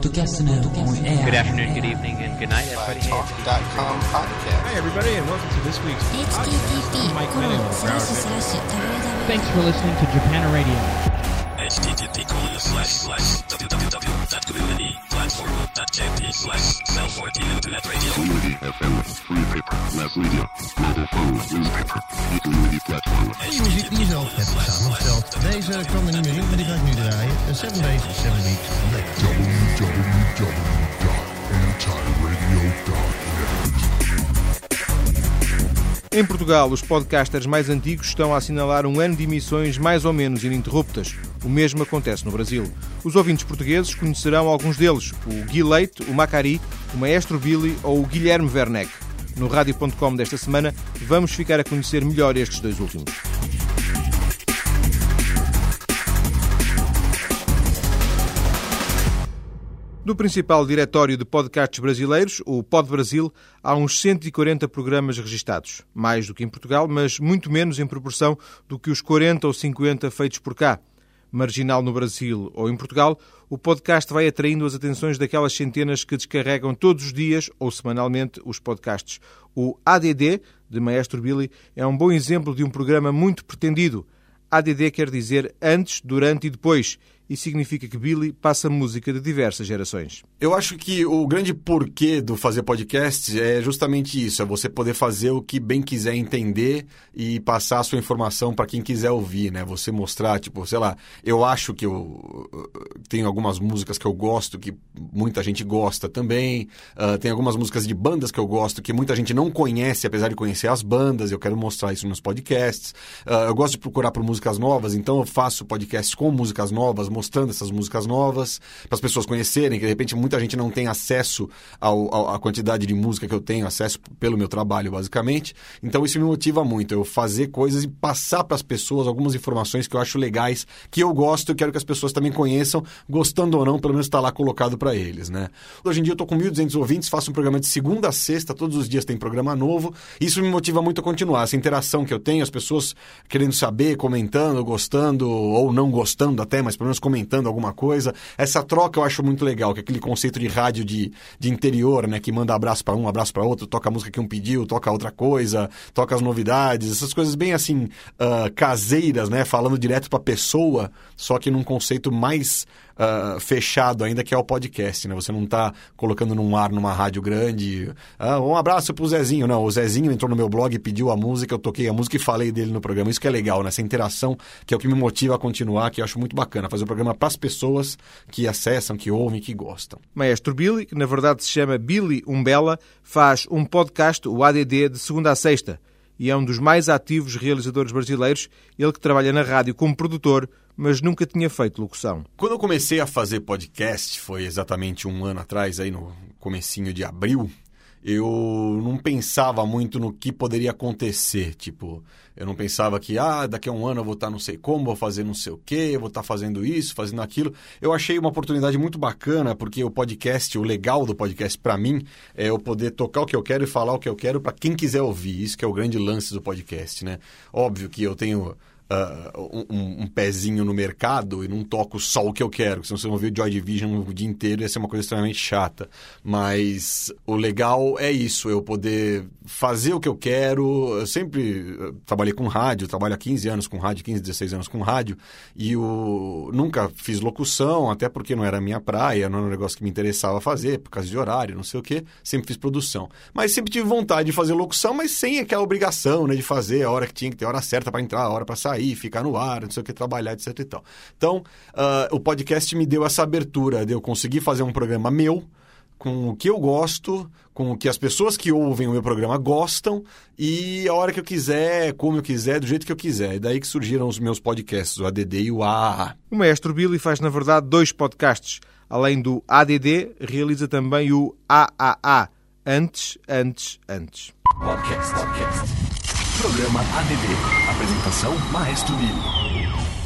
Podcast. Good afternoon, good evening, and good night, everybody. Talk.com podcast. Hi, everybody, and welcome to this week's podcast. Mike Thanks for listening to Japan Radio. http colon slash slash www.communityplatform.jp slash cell 14 internet radio. Community FM, free paper, mass media, mobile phone, newspaper, the community platform. Als je muziek die je zelf hebt samengesteld. Deze kwam er niet meer in, maar die ga ik nu draaien. 7 days, 7 weeks, Em Portugal, os podcasters mais antigos estão a assinalar um ano de emissões mais ou menos ininterruptas. O mesmo acontece no Brasil. Os ouvintes portugueses conhecerão alguns deles: o Gui Leite, o Macari, o Maestro Billy ou o Guilherme Werneck. No Rádio.com desta semana, vamos ficar a conhecer melhor estes dois últimos. Do principal diretório de podcasts brasileiros, o Pod Brasil, há uns 140 programas registados. Mais do que em Portugal, mas muito menos em proporção do que os 40 ou 50 feitos por cá. Marginal no Brasil ou em Portugal, o podcast vai atraindo as atenções daquelas centenas que descarregam todos os dias ou semanalmente os podcasts. O ADD, de Maestro Billy, é um bom exemplo de um programa muito pretendido. ADD quer dizer antes, durante e depois, e significa que Billy passa música de diversas gerações. Eu acho que o grande porquê do fazer podcast é justamente isso: é você poder fazer o que bem quiser entender e passar a sua informação para quem quiser ouvir, né? Você mostrar, tipo, sei lá, eu acho que eu tenho algumas músicas que eu gosto que muita gente gosta também. Uh, tem algumas músicas de bandas que eu gosto que muita gente não conhece, apesar de conhecer as bandas. Eu quero mostrar isso nos podcasts. Uh, eu gosto de procurar por músicas novas, então eu faço podcasts com músicas novas, mostrando essas músicas novas para as pessoas conhecerem, que de repente muita gente não tem acesso à quantidade de música que eu tenho, acesso pelo meu trabalho, basicamente. Então isso me motiva muito, eu fazer coisas e passar para as pessoas algumas informações que eu acho legais, que eu gosto e quero que as pessoas também conheçam, gostando ou não, pelo menos está lá colocado para eles, né? Hoje em dia eu tô com 1.200 ouvintes, faço um programa de segunda a sexta, todos os dias tem programa novo. Isso me motiva muito a continuar, essa interação que eu tenho, as pessoas querendo saber, comentando, gostando ou não gostando até, mas pelo menos comentando alguma coisa. Essa troca eu acho muito legal, que é aquele conceito de rádio de, de interior, né? Que manda abraço para um, abraço para outro, toca a música que um pediu, toca outra coisa, toca as novidades, essas coisas bem assim, uh, caseiras, né? Falando direto para pessoa, só que num conceito mais uh, fechado ainda, que é o podcast, né? Você não está colocando num ar numa rádio grande. Uh, um abraço pro Zezinho. Não, o Zezinho entrou no meu blog pediu a música, eu toquei a música e falei dele no programa. Isso que é legal, né? Essa interação que é o que me motiva a continuar, que eu acho muito bacana. Fazer o programa para as pessoas que acessam, que ouvem, que gostam. Maestro Billy, que na verdade se chama Billy Umbella, faz um podcast, o ADD, de segunda a sexta. E é um dos mais ativos realizadores brasileiros, ele que trabalha na rádio como produtor, mas nunca tinha feito locução. Quando eu comecei a fazer podcast, foi exatamente um ano atrás, aí no comecinho de abril, eu não pensava muito no que poderia acontecer. Tipo, eu não pensava que, ah, daqui a um ano eu vou estar não sei como, vou fazer não sei o quê, vou estar fazendo isso, fazendo aquilo. Eu achei uma oportunidade muito bacana, porque o podcast, o legal do podcast para mim, é eu poder tocar o que eu quero e falar o que eu quero para quem quiser ouvir. Isso que é o grande lance do podcast, né? Óbvio que eu tenho Uh, um, um, pezinho no mercado e não toco só o que eu quero, senão você não ouvir Joy Division o dia inteiro ia ser uma coisa extremamente chata. Mas o legal é isso, eu poder fazer o que eu quero. Eu sempre trabalhei com rádio, trabalho há 15 anos com rádio, 15, 16 anos com rádio, e o... nunca fiz locução, até porque não era a minha praia, não era um negócio que me interessava fazer, por causa de horário, não sei o quê. Sempre fiz produção. Mas sempre tive vontade de fazer locução, mas sem aquela obrigação né, de fazer a hora que tinha que ter, a hora certa para entrar, a hora para sair sair, ficar no ar, não sei o que, trabalhar, etc e tal. Então, uh, o podcast me deu essa abertura de eu conseguir fazer um programa meu, com o que eu gosto, com o que as pessoas que ouvem o meu programa gostam e a hora que eu quiser, como eu quiser, do jeito que eu quiser. E daí que surgiram os meus podcasts, o ADD e o AAA. O Maestro Billy faz, na verdade, dois podcasts. Além do ADD, realiza também o AAA. Antes, antes, antes. Podcast, podcast. Programa ADD. Apresentação Maestro Billy.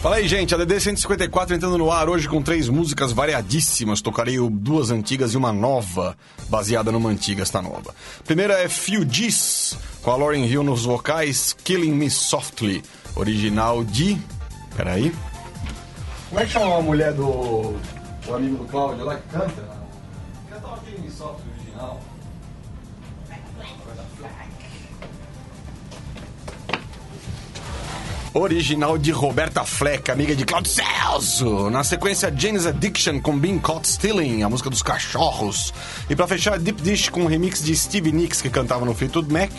Fala aí, gente. ADD 154 entrando no ar hoje com três músicas variadíssimas. Tocarei duas antigas e uma nova, baseada numa antiga, esta nova. Primeira é Fugees, com a Lauryn Hill nos vocais, Killing Me Softly, original de... Peraí. Como é que chama a mulher do O amigo do Cláudio lá que canta. Canta aquele software original. Original de Roberta Fleck, amiga de Claudio Celso. Na sequência, Jane's Addiction com Being Caught Stealing, a música dos cachorros. E pra fechar, Deep Dish com um remix de Stevie Nicks, que cantava no Fleetwood Mac.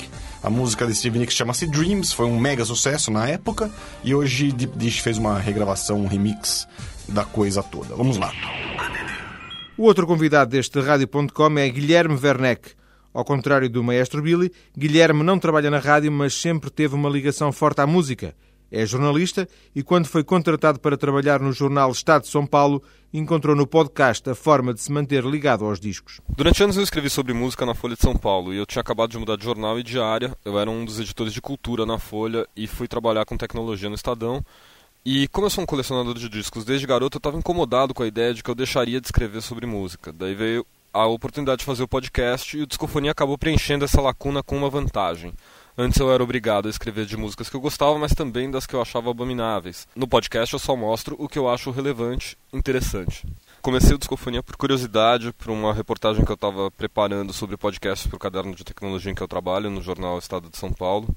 A música de Stevie Nicks chama-se Dreams, foi um mega sucesso na época. E hoje Deep Dish fez uma regravação, um remix da coisa toda. Vamos lá. O outro convidado deste Rádio.com é Guilherme Werneck. Ao contrário do maestro Billy, Guilherme não trabalha na rádio, mas sempre teve uma ligação forte à música. É jornalista e, quando foi contratado para trabalhar no jornal Estado de São Paulo, encontrou no podcast a forma de se manter ligado aos discos. Durante anos eu escrevi sobre música na Folha de São Paulo e eu tinha acabado de mudar de jornal e de área. Eu era um dos editores de cultura na Folha e fui trabalhar com tecnologia no Estadão. E como eu sou um colecionador de discos desde garoto, eu estava incomodado com a ideia de que eu deixaria de escrever sobre música. Daí veio a oportunidade de fazer o podcast e o Discofonia acabou preenchendo essa lacuna com uma vantagem. Antes eu era obrigado a escrever de músicas que eu gostava, mas também das que eu achava abomináveis. No podcast eu só mostro o que eu acho relevante, interessante. Comecei o Discofonia por curiosidade, por uma reportagem que eu estava preparando sobre podcasts para o caderno de tecnologia em que eu trabalho, no jornal Estado de São Paulo.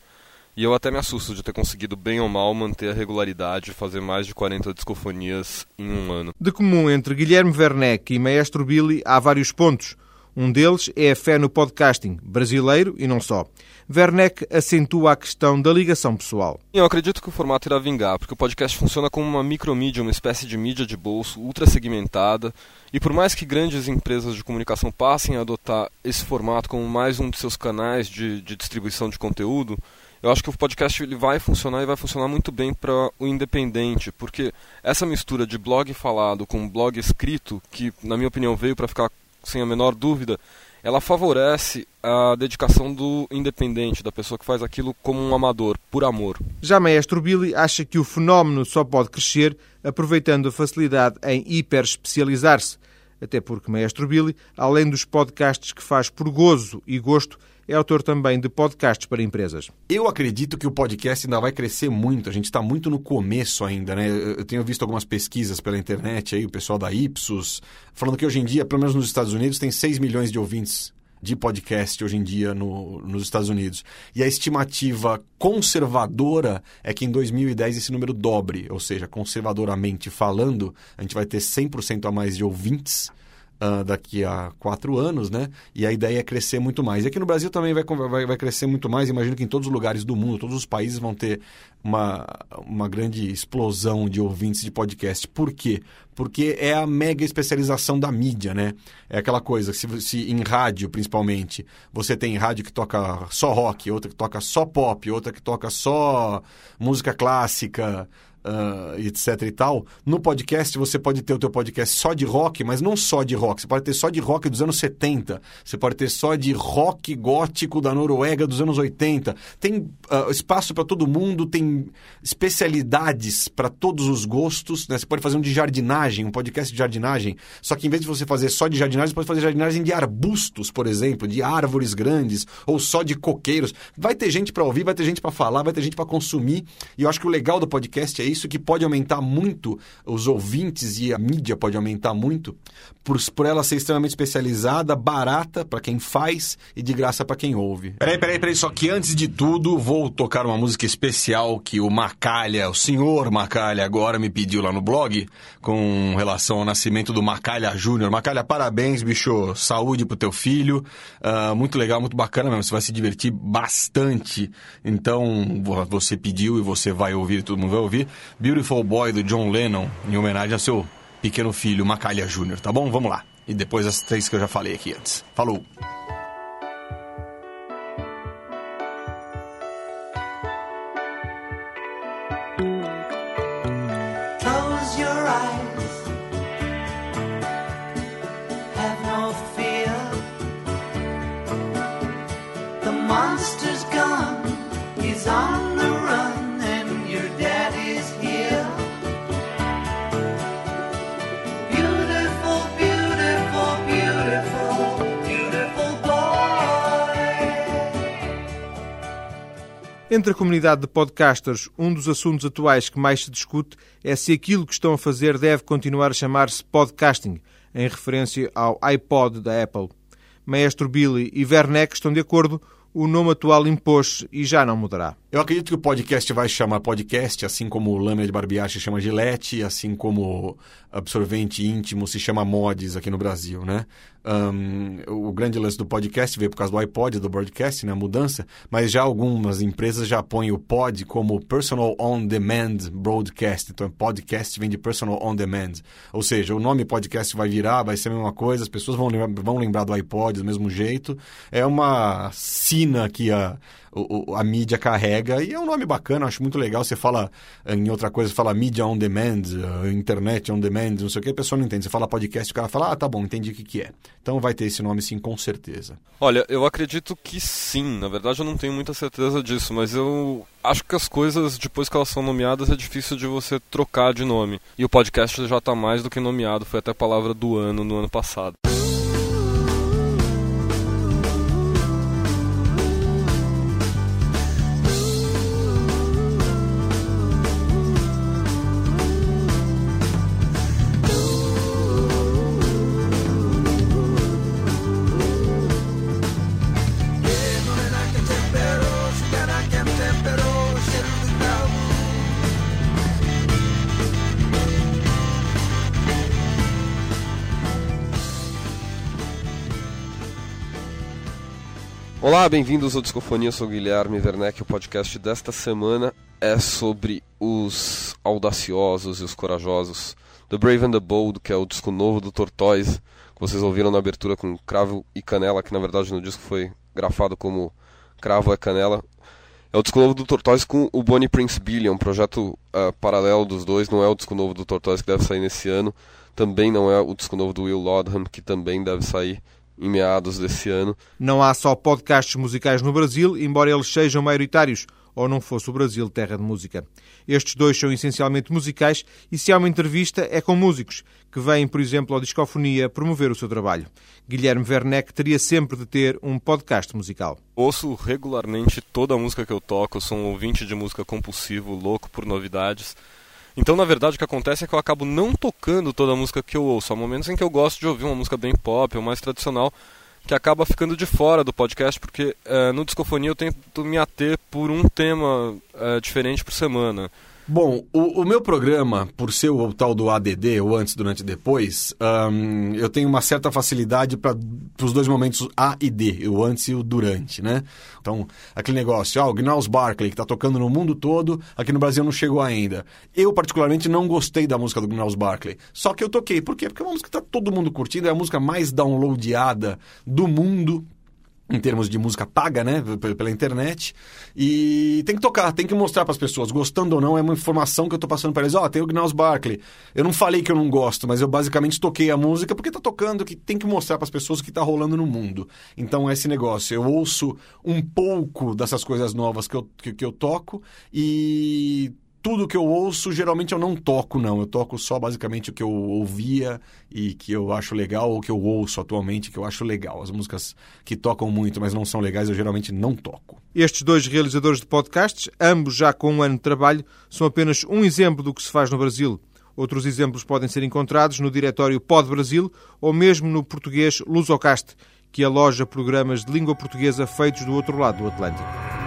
E eu até me assusto de ter conseguido, bem ou mal, manter a regularidade e fazer mais de 40 discofonias em um ano. De comum entre Guilherme Werneck e Maestro Billy há vários pontos. Um deles é a fé no podcasting, brasileiro e não só. Werneck acentua a questão da ligação pessoal. Eu acredito que o formato irá vingar, porque o podcast funciona como uma micromídia, uma espécie de mídia de bolso, ultra segmentada, e por mais que grandes empresas de comunicação passem a adotar esse formato como mais um de seus canais de, de distribuição de conteúdo, eu acho que o podcast ele vai funcionar e vai funcionar muito bem para o independente, porque essa mistura de blog falado com blog escrito, que na minha opinião veio para ficar sem a menor dúvida, ela favorece a dedicação do independente, da pessoa que faz aquilo como um amador, por amor. Já Maestro Billy acha que o fenómeno só pode crescer aproveitando a facilidade em hiper-especializar-se. Até porque Maestro Billy, além dos podcasts que faz por gozo e gosto, é autor também de podcasts para empresas. Eu acredito que o podcast ainda vai crescer muito. A gente está muito no começo ainda, né? Eu tenho visto algumas pesquisas pela internet aí, o pessoal da Ipsos, falando que hoje em dia, pelo menos nos Estados Unidos, tem 6 milhões de ouvintes de podcast hoje em dia no, nos Estados Unidos. E a estimativa conservadora é que em 2010 esse número dobre, ou seja, conservadoramente falando, a gente vai ter 100% a mais de ouvintes uh, daqui a quatro anos, né? E a ideia é crescer muito mais. E aqui no Brasil também vai, vai, vai crescer muito mais. Imagino que em todos os lugares do mundo, todos os países vão ter uma, uma grande explosão de ouvintes de podcast. Por quê? Porque é a mega especialização da mídia, né? É aquela coisa, se, se em rádio principalmente, você tem rádio que toca só rock, outra que toca só pop, outra que toca só música clássica, uh, etc e tal. No podcast, você pode ter o teu podcast só de rock, mas não só de rock. Você pode ter só de rock dos anos 70. Você pode ter só de rock gótico da Noruega dos anos 80. Tem uh, espaço para todo mundo, tem especialidades para todos os gostos. Né? Você pode fazer um de jardinagem, um podcast de jardinagem. Só que em vez de você fazer só de jardinagem, você pode fazer jardinagem de arbustos, por exemplo, de árvores grandes, ou só de coqueiros. Vai ter gente para ouvir, vai ter gente para falar, vai ter gente para consumir. E eu acho que o legal do podcast é isso que pode aumentar muito os ouvintes e a mídia pode aumentar muito por, por ela ser extremamente especializada, barata para quem faz e de graça para quem ouve. Peraí, peraí, peraí, só que antes de tudo vou tocar uma música especial que o Macalha, o senhor Macalha agora me pediu lá no blog com relação ao nascimento do Macalha Júnior. Macalha, parabéns, bicho, saúde pro teu filho, uh, muito legal, muito bacana mesmo, você vai se divertir bastante. Então, você pediu e você vai ouvir, todo mundo vai ouvir. Beautiful Boy do John Lennon, em homenagem ao seu pequeno filho, Macalha Júnior, tá bom? Vamos lá. E depois as três que eu já falei aqui antes. Falou! Entre a comunidade de podcasters, um dos assuntos atuais que mais se discute é se aquilo que estão a fazer deve continuar a chamar-se podcasting, em referência ao iPod da Apple. Maestro Billy e Werneck estão de acordo, o nome atual impôs e já não mudará. Eu acredito que o podcast vai chamar podcast, assim como lâmina de barbear se chama gilete, assim como absorvente íntimo se chama mods aqui no Brasil, né? Um, o grande lance do podcast veio por causa do iPod, do broadcast, né? A mudança, mas já algumas empresas já põem o pod como Personal On Demand Broadcast. Então, podcast vem de Personal On Demand. Ou seja, o nome podcast vai virar, vai ser a mesma coisa, as pessoas vão lembrar, vão lembrar do iPod do mesmo jeito. É uma sina que a, a mídia carrega e é um nome bacana, acho muito legal. Você fala em outra coisa, fala mídia on demand, eh, internet on demand, não sei o que, a pessoa não entende. Você fala podcast, o cara fala, ah, tá bom, entendi o que, que é. Então vai ter esse nome sim, com certeza. Olha, eu acredito que sim. Na verdade, eu não tenho muita certeza disso, mas eu acho que as coisas, depois que elas são nomeadas, é difícil de você trocar de nome. E o podcast já está mais do que nomeado, foi até a palavra do ano no ano passado. Olá, bem-vindos ao Discofonia, eu sou Guilherme Werneck. O podcast desta semana é sobre os audaciosos e os corajosos. The Brave and the Bold, que é o disco novo do Tortoise, que vocês ouviram na abertura com Cravo e Canela, que na verdade no disco foi grafado como Cravo é Canela. É o disco novo do Tortoise com o Bonnie Prince Billy, um projeto ah, paralelo dos dois. Não é o disco novo do Tortoise que deve sair nesse ano. Também não é o disco novo do Will Lodham, que também deve sair em meados desse ano. Não há só podcasts musicais no Brasil, embora eles sejam maioritários, ou não fosse o Brasil terra de música. Estes dois são essencialmente musicais e se há uma entrevista é com músicos, que vêm, por exemplo, ao Discofonia promover o seu trabalho. Guilherme Werneck teria sempre de ter um podcast musical. Ouço regularmente toda a música que eu toco, sou um ouvinte de música compulsivo, louco por novidades. Então, na verdade, o que acontece é que eu acabo não tocando toda a música que eu ouço. Há momentos em que eu gosto de ouvir uma música bem pop ou mais tradicional, que acaba ficando de fora do podcast, porque eh, no Discofonia eu tento me ater por um tema eh, diferente por semana. Bom, o, o meu programa, por ser o tal do ADD, o antes, durante e depois, ahn, eu tenho uma certa facilidade para os dois momentos A e D, o antes e o durante, né? Então, aquele negócio, ah, o Gnals Barkley, que está tocando no mundo todo, aqui no Brasil não chegou ainda. Eu, particularmente, não gostei da música do Gnals Barkley. Só que eu toquei. Por quê? Porque é uma música que está todo mundo curtindo, é a música mais downloadada do mundo, em termos de música paga, né, pela internet, e tem que tocar, tem que mostrar para as pessoas, gostando ou não, é uma informação que eu tô passando para eles, ó, tem o Gnals Barkley. Eu não falei que eu não gosto, mas eu basicamente toquei a música porque tá tocando, que tem que mostrar para as pessoas o que tá rolando no mundo. Então é esse negócio, eu ouço um pouco dessas coisas novas que eu, que, que eu toco e tudo que eu ouço, geralmente eu não toco, não. Eu toco só basicamente o que eu ouvia e que eu acho legal, ou que eu ouço atualmente, que eu acho legal. As músicas que tocam muito, mas não são legais, eu geralmente não toco. Estes dois realizadores de podcasts, ambos já com um ano de trabalho, são apenas um exemplo do que se faz no Brasil. Outros exemplos podem ser encontrados no diretório Pod Brasil ou mesmo no português Lusocast, que aloja programas de língua portuguesa feitos do outro lado do Atlântico.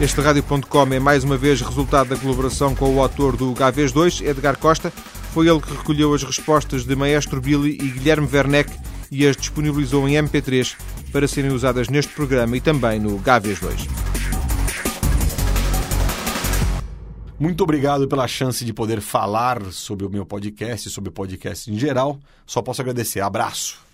Este Rádio.com é mais uma vez resultado da colaboração com o autor do Gavês 2, Edgar Costa. Foi ele que recolheu as respostas de Maestro Billy e Guilherme Werneck e as disponibilizou em MP3 para serem usadas neste programa e também no Gavês 2. Muito obrigado pela chance de poder falar sobre o meu podcast, sobre o podcast em geral. Só posso agradecer. Abraço.